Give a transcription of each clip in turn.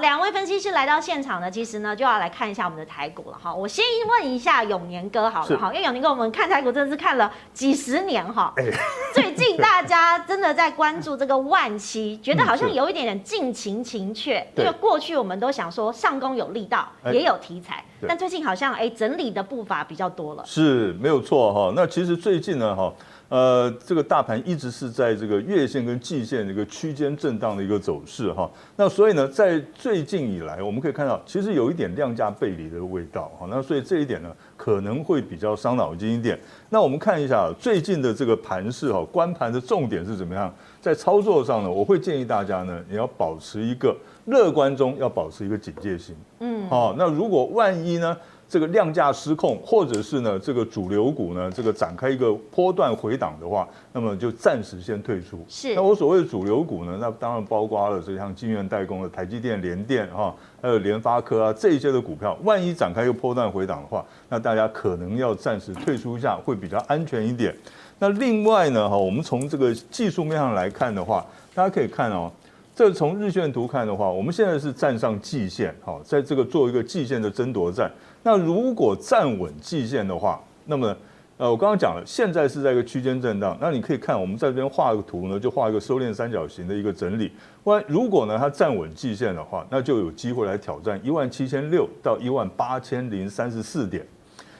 两位分析师来到现场呢，其实呢就要来看一下我们的台股了哈。我先问一下永年哥好了哈，因为永年哥我们看台股真的是看了几十年哈。最近大家真的在关注这个万期，觉得好像有一点点近情情怯，因为过去我们都想说上攻有力道，也有题材，但最近好像哎整理的步伐比较多了。是没有错哈。那其实最近呢哈。呃，这个大盘一直是在这个月线跟季线这个区间震荡的一个走势哈。那所以呢，在最近以来，我们可以看到，其实有一点量价背离的味道哈。那所以这一点呢，可能会比较伤脑筋一点。那我们看一下最近的这个盘势哈，观盘的重点是怎么样？在操作上呢，我会建议大家呢，你要保持一个乐观中要保持一个警戒心。嗯，好，那如果万一呢？这个量价失控，或者是呢，这个主流股呢，这个展开一个波段回档的话，那么就暂时先退出。是。那我所谓的主流股呢，那当然包括了这像晶圆代工的台积电、联电哈，还有联发科啊这一些的股票，万一展开一个波段回档的话，那大家可能要暂时退出一下，会比较安全一点。那另外呢，哈，我们从这个技术面上来看的话，大家可以看哦。这从日线图看的话，我们现在是站上季线，好，在这个做一个季线的争夺战。那如果站稳季线的话，那么，呃，我刚刚讲了，现在是在一个区间震荡。那你可以看，我们在这边画个图呢，就画一个收敛三角形的一个整理。万如果呢它站稳季线的话，那就有机会来挑战一万七千六到一万八千零三十四点。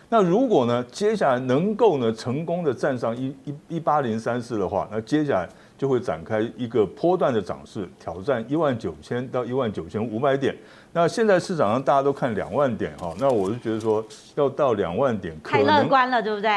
那如果呢接下来能够呢成功的站上一一一八零三四的话，那接下来。就会展开一个波段的涨势，挑战一万九千到一万九千五百点。那现在市场上大家都看两万点哈，那我就觉得说要到两万点，太乐观了，对不对？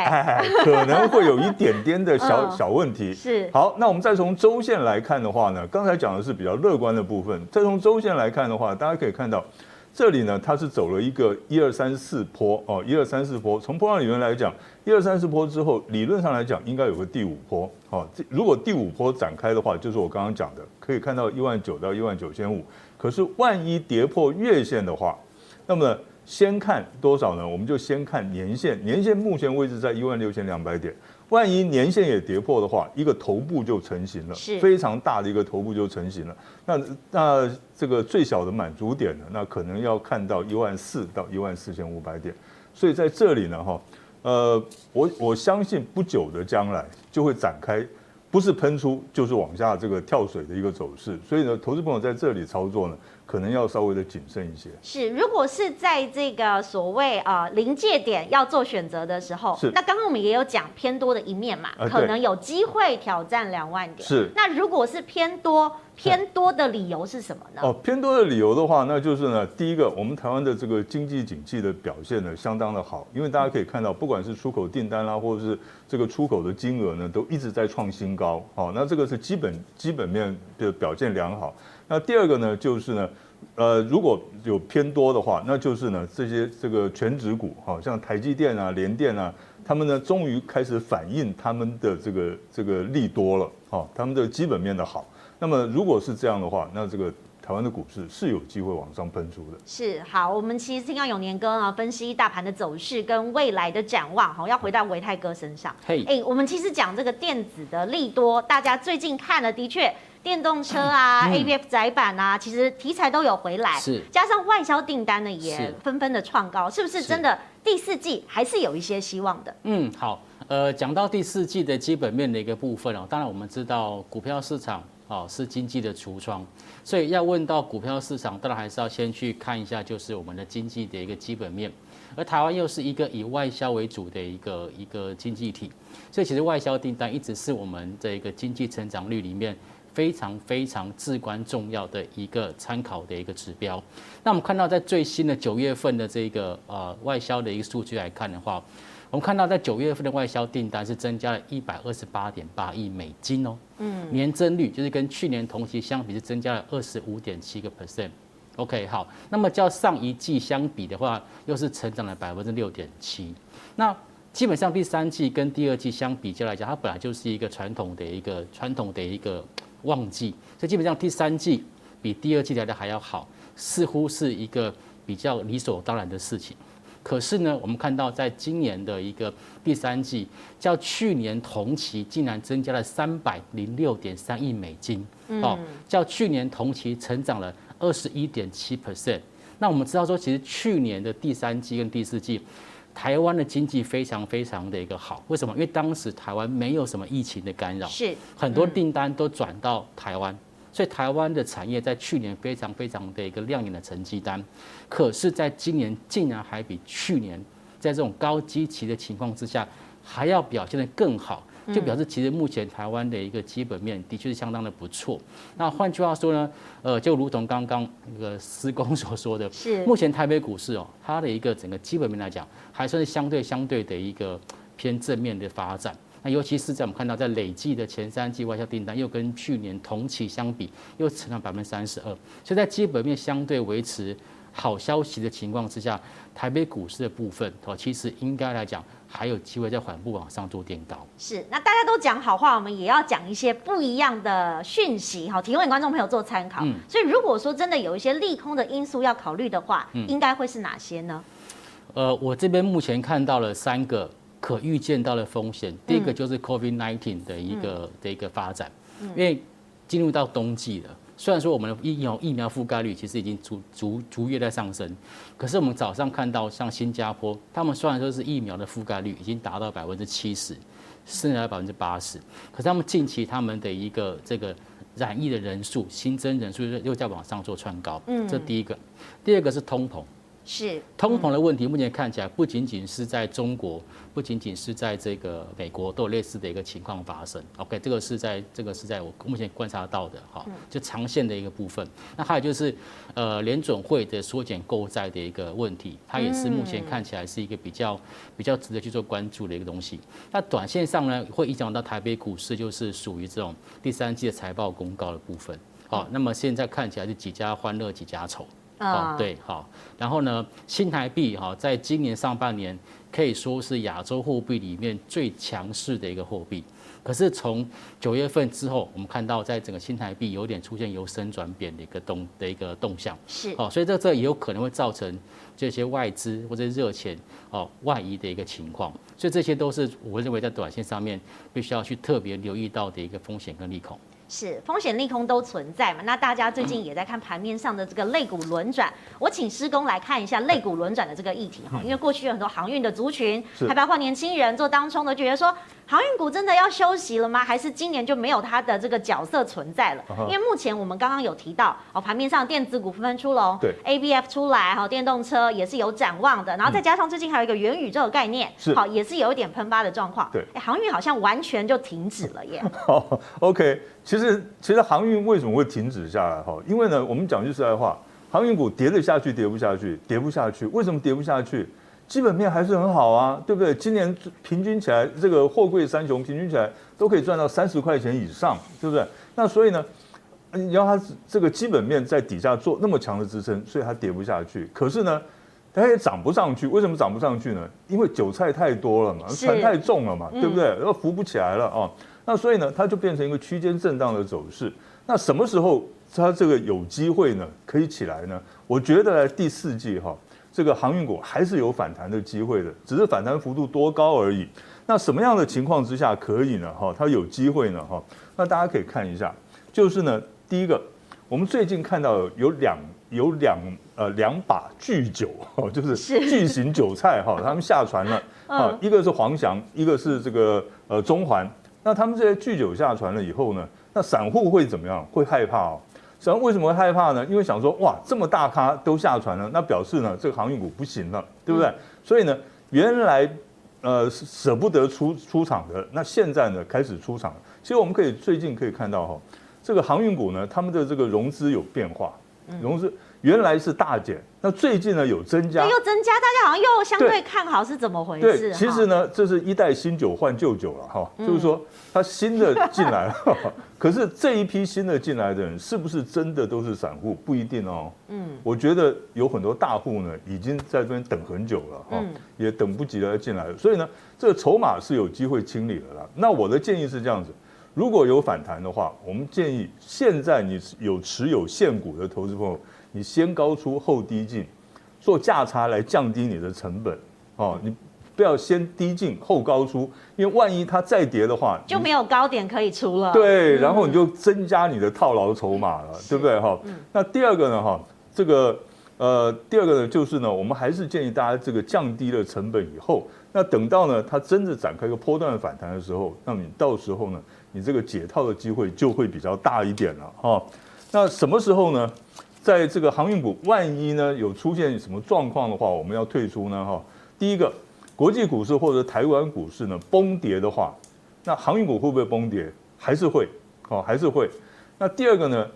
可能会有一点点的 小小问题。是。好，那我们再从周线来看的话呢，刚才讲的是比较乐观的部分。再从周线来看的话，大家可以看到。这里呢，它是走了一个一二三四坡哦，一二三四坡。从波浪理论来讲，一二三四波之后，理论上来讲应该有个第五波。好，如果第五波展开的话，就是我刚刚讲的，可以看到一万九到一万九千五。可是万一跌破月线的话，那么先看多少呢？我们就先看年线，年线目前位置在一万六千两百点。万一年线也跌破的话，一个头部就成型了，是非常大的一个头部就成型了。那那这个最小的满足点呢？那可能要看到一万四到一万四千五百点。所以在这里呢，哈，呃，我我相信不久的将来就会展开，不是喷出就是往下这个跳水的一个走势。所以呢，投资朋友在这里操作呢。可能要稍微的谨慎一些。是，如果是在这个所谓啊临界点要做选择的时候，是。那刚刚我们也有讲偏多的一面嘛，呃、可能有机会挑战两万点。是。那如果是偏多，偏多的理由是什么呢？哦，偏多的理由的话，那就是呢，第一个，我们台湾的这个经济景气的表现呢，相当的好，因为大家可以看到，不管是出口订单啦，或者是这个出口的金额呢，都一直在创新高。好，那这个是基本基本面的表现良好。那第二个呢，就是呢，呃，如果有偏多的话，那就是呢，这些这个全值股，好像台积电啊、联电啊，他们呢，终于开始反映他们的这个这个利多了，好，他们的基本面的好。那么如果是这样的话，那这个台湾的股市是有机会往上喷出的。是，好，我们其实听到永年哥啊分析大盘的走势跟未来的展望，好，要回到维泰哥身上。嘿，哎，我们其实讲这个电子的利多，大家最近看了的确。电动车啊、嗯、ABF 窄板啊，其实题材都有回来，是加上外销订单呢也纷纷的创高，是，是不是真的第四季还是有一些希望的？嗯，好，呃，讲到第四季的基本面的一个部分哦，当然我们知道股票市场哦是经济的橱窗，所以要问到股票市场，当然还是要先去看一下就是我们的经济的一个基本面，而台湾又是一个以外销为主的一个一个经济体，所以其实外销订单一直是我们的一个经济成长率里面。非常非常至关重要的一个参考的一个指标。那我们看到，在最新的九月份的这个呃外销的一个数据来看的话，我们看到在九月份的外销订单是增加了一百二十八点八亿美金哦，嗯，年增率就是跟去年同期相比是增加了二十五点七个 percent。OK，好，那么较上一季相比的话，又是成长了百分之六点七。那基本上第三季跟第二季相比较来讲，它本来就是一个传统的一个传统的一个。旺季，所以基本上第三季比第二季来的还要好，似乎是一个比较理所当然的事情。可是呢，我们看到在今年的一个第三季，较去年同期竟然增加了三百零六点三亿美金，哦，较去年同期成长了二十一点七 percent。那我们知道说，其实去年的第三季跟第四季，台湾的经济非常非常的一个好。为什么？因为当时台湾没有什么疫情的干扰，是很多订单都转到台湾，所以台湾的产业在去年非常非常的一个亮眼的成绩单。可是，在今年竟然还比去年在这种高基期的情况之下，还要表现得更好。就表示其实目前台湾的一个基本面的确是相当的不错。那换句话说呢，呃，就如同刚刚那个施工所说的，是目前台北股市哦，它的一个整个基本面来讲，还算是相对相对的一个偏正面的发展。那尤其是在我们看到在累计的前三季外销订单，又跟去年同期相比，又成长百分之三十二，所以在基本面相对维持好消息的情况之下，台北股市的部分哦，其实应该来讲。还有机会在缓步往上做垫高。是，那大家都讲好话，我们也要讲一些不一样的讯息，好，提供给观众朋友做参考。嗯，所以如果说真的有一些利空的因素要考虑的话，嗯，应该会是哪些呢？呃，我这边目前看到了三个可预见到的风险。第一个就是 COVID-19 的一个、嗯、的一个发展，因为进入到冬季了。虽然说我们的疫苗疫苗覆盖率其实已经逐逐逐月在上升，可是我们早上看到像新加坡，他们虽然说是疫苗的覆盖率已经达到百分之七十，甚至百分之八十，可是他们近期他们的一个这个染疫的人数新增人数又在往上做窜高，嗯，这第一个，第二个是通膨。是通膨的问题，目前看起来不仅仅是在中国，不仅仅是在这个美国都有类似的一个情况发生。OK，这个是在这个是在我目前观察到的哈，就长线的一个部分。那还有就是呃联准会的缩减购债的一个问题，它也是目前看起来是一个比较比较值得去做关注的一个东西。那短线上呢，会影响到台北股市，就是属于这种第三季的财报公告的部分。好，那么现在看起来是几家欢乐几家愁。哦，对，好，然后呢，新台币哈，在今年上半年可以说是亚洲货币里面最强势的一个货币。可是从九月份之后，我们看到在整个新台币有点出现由升转贬的一个动的一个动向。是，哦，所以这这也有可能会造成这些外资或者热钱哦外移的一个情况。所以这些都是我认为在短线上面必须要去特别留意到的一个风险跟利空。是风险利空都存在嘛？那大家最近也在看盘面上的这个类股轮转，我请施工来看一下类股轮转的这个议题哈，因为过去有很多航运的族群，还包括年轻人做当冲的，觉得说航运股真的要休息了吗？还是今年就没有它的这个角色存在了？因为目前我们刚刚有提到哦，盘面上电子股纷纷出笼，对，ABF 出来哈，电动车也是有展望的，然后再加上最近还有一个元宇宙的概念，好，也是有一点喷发的状况，对，航运好像完全就停止了耶。好，OK。其实，其实航运为什么会停止下来？哈，因为呢，我们讲句实在话，航运股跌得下去，跌不下去，跌不下去。为什么跌不下去？基本面还是很好啊，对不对？今年平均起来，这个货柜三雄平均起来都可以赚到三十块钱以上，对不对？那所以呢，你要它这个基本面在底下做那么强的支撑，所以它跌不下去。可是呢，它也涨不上去。为什么涨不上去呢？因为韭菜太多了嘛，船太重了嘛，对不对？然后浮不起来了啊。那所以呢，它就变成一个区间震荡的走势。那什么时候它这个有机会呢？可以起来呢？我觉得第四季哈，这个航运股还是有反弹的机会的，只是反弹幅度多高而已。那什么样的情况之下可以呢？哈，它有机会呢？哈，那大家可以看一下，就是呢，第一个，我们最近看到有两有两呃两把巨韭，就是巨型韭菜哈，他们下船了啊，一个是黄翔，一个是这个呃中环。那他们这些巨酒下船了以后呢？那散户会怎么样？会害怕哦。散户为什么会害怕呢？因为想说，哇，这么大咖都下船了，那表示呢，这个航运股不行了，对不对？嗯、所以呢，原来呃舍不得出出场的，那现在呢开始出场了。其实我们可以最近可以看到哈，这个航运股呢，他们的这个融资有变化，融资。原来是大减，那最近呢有增加，又增加，大家好像又相对看好，是怎么回事？对，其实呢，这是一代新酒换旧酒了哈，就是说它新的进来了，可是这一批新的进来的人是不是真的都是散户？不一定哦。嗯，我觉得有很多大户呢已经在这边等很久了哈，也等不及了要进来了，所以呢，这个筹码是有机会清理了啦。那我的建议是这样子，如果有反弹的话，我们建议现在你有持有现股的投资朋友。你先高出后低进，做价差来降低你的成本，哦，你不要先低进后高出，因为万一它再跌的话，就没有高点可以出了。对，然后你就增加你的套牢筹码了，对不对哈？那第二个呢哈，这个呃，第二个呢就是呢，我们还是建议大家这个降低了成本以后，那等到呢它真的展开一个波段反弹的时候，那你到时候呢，你这个解套的机会就会比较大一点了哈。那什么时候呢？在这个航运股，万一呢有出现什么状况的话，我们要退出呢？哈，第一个，国际股市或者台湾股市呢崩跌的话，那航运股会不会崩跌？还是会，哦，还是会。那第二个呢，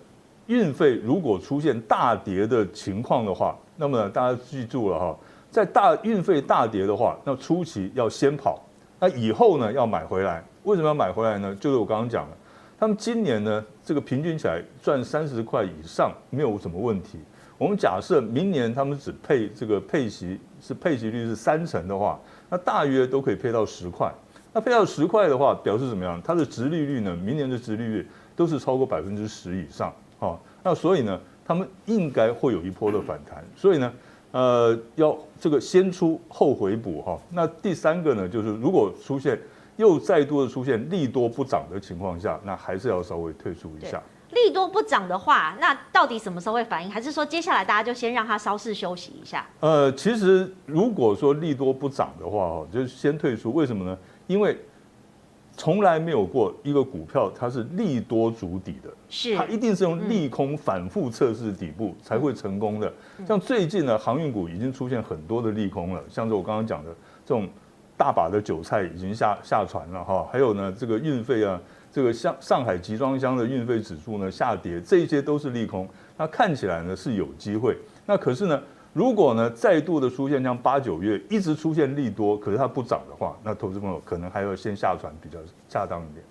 运费如果出现大跌的情况的话，那么大家记住了哈，在大运费大跌的话，那初期要先跑，那以后呢要买回来。为什么要买回来呢？就是我刚刚讲的。他们今年呢，这个平均起来赚三十块以上没有什么问题。我们假设明年他们只配这个配息是配息率是三成的话，那大约都可以配到十块。那配到十块的话，表示怎么样？它的殖利率呢？明年的殖利率都是超过百分之十以上。好，那所以呢，他们应该会有一波的反弹。所以呢，呃，要这个先出后回补哈。那第三个呢，就是如果出现。又再度的出现利多不涨的情况下，那还是要稍微退出一下。利多不涨的话，那到底什么时候会反应？还是说接下来大家就先让它稍事休息一下？呃，其实如果说利多不涨的话，哦，就先退出。为什么呢？因为从来没有过一个股票它是利多筑底的，是它一定是用利空反复测试底部才会成功的。像最近呢，航运股已经出现很多的利空了，像是我刚刚讲的这种。大把的韭菜已经下下船了哈，还有呢，这个运费啊，这个像上海集装箱的运费指数呢下跌，这些都是利空。那看起来呢是有机会，那可是呢，如果呢再度的出现像八九月一直出现利多，可是它不涨的话，那投资朋友可能还要先下船比较恰当一点。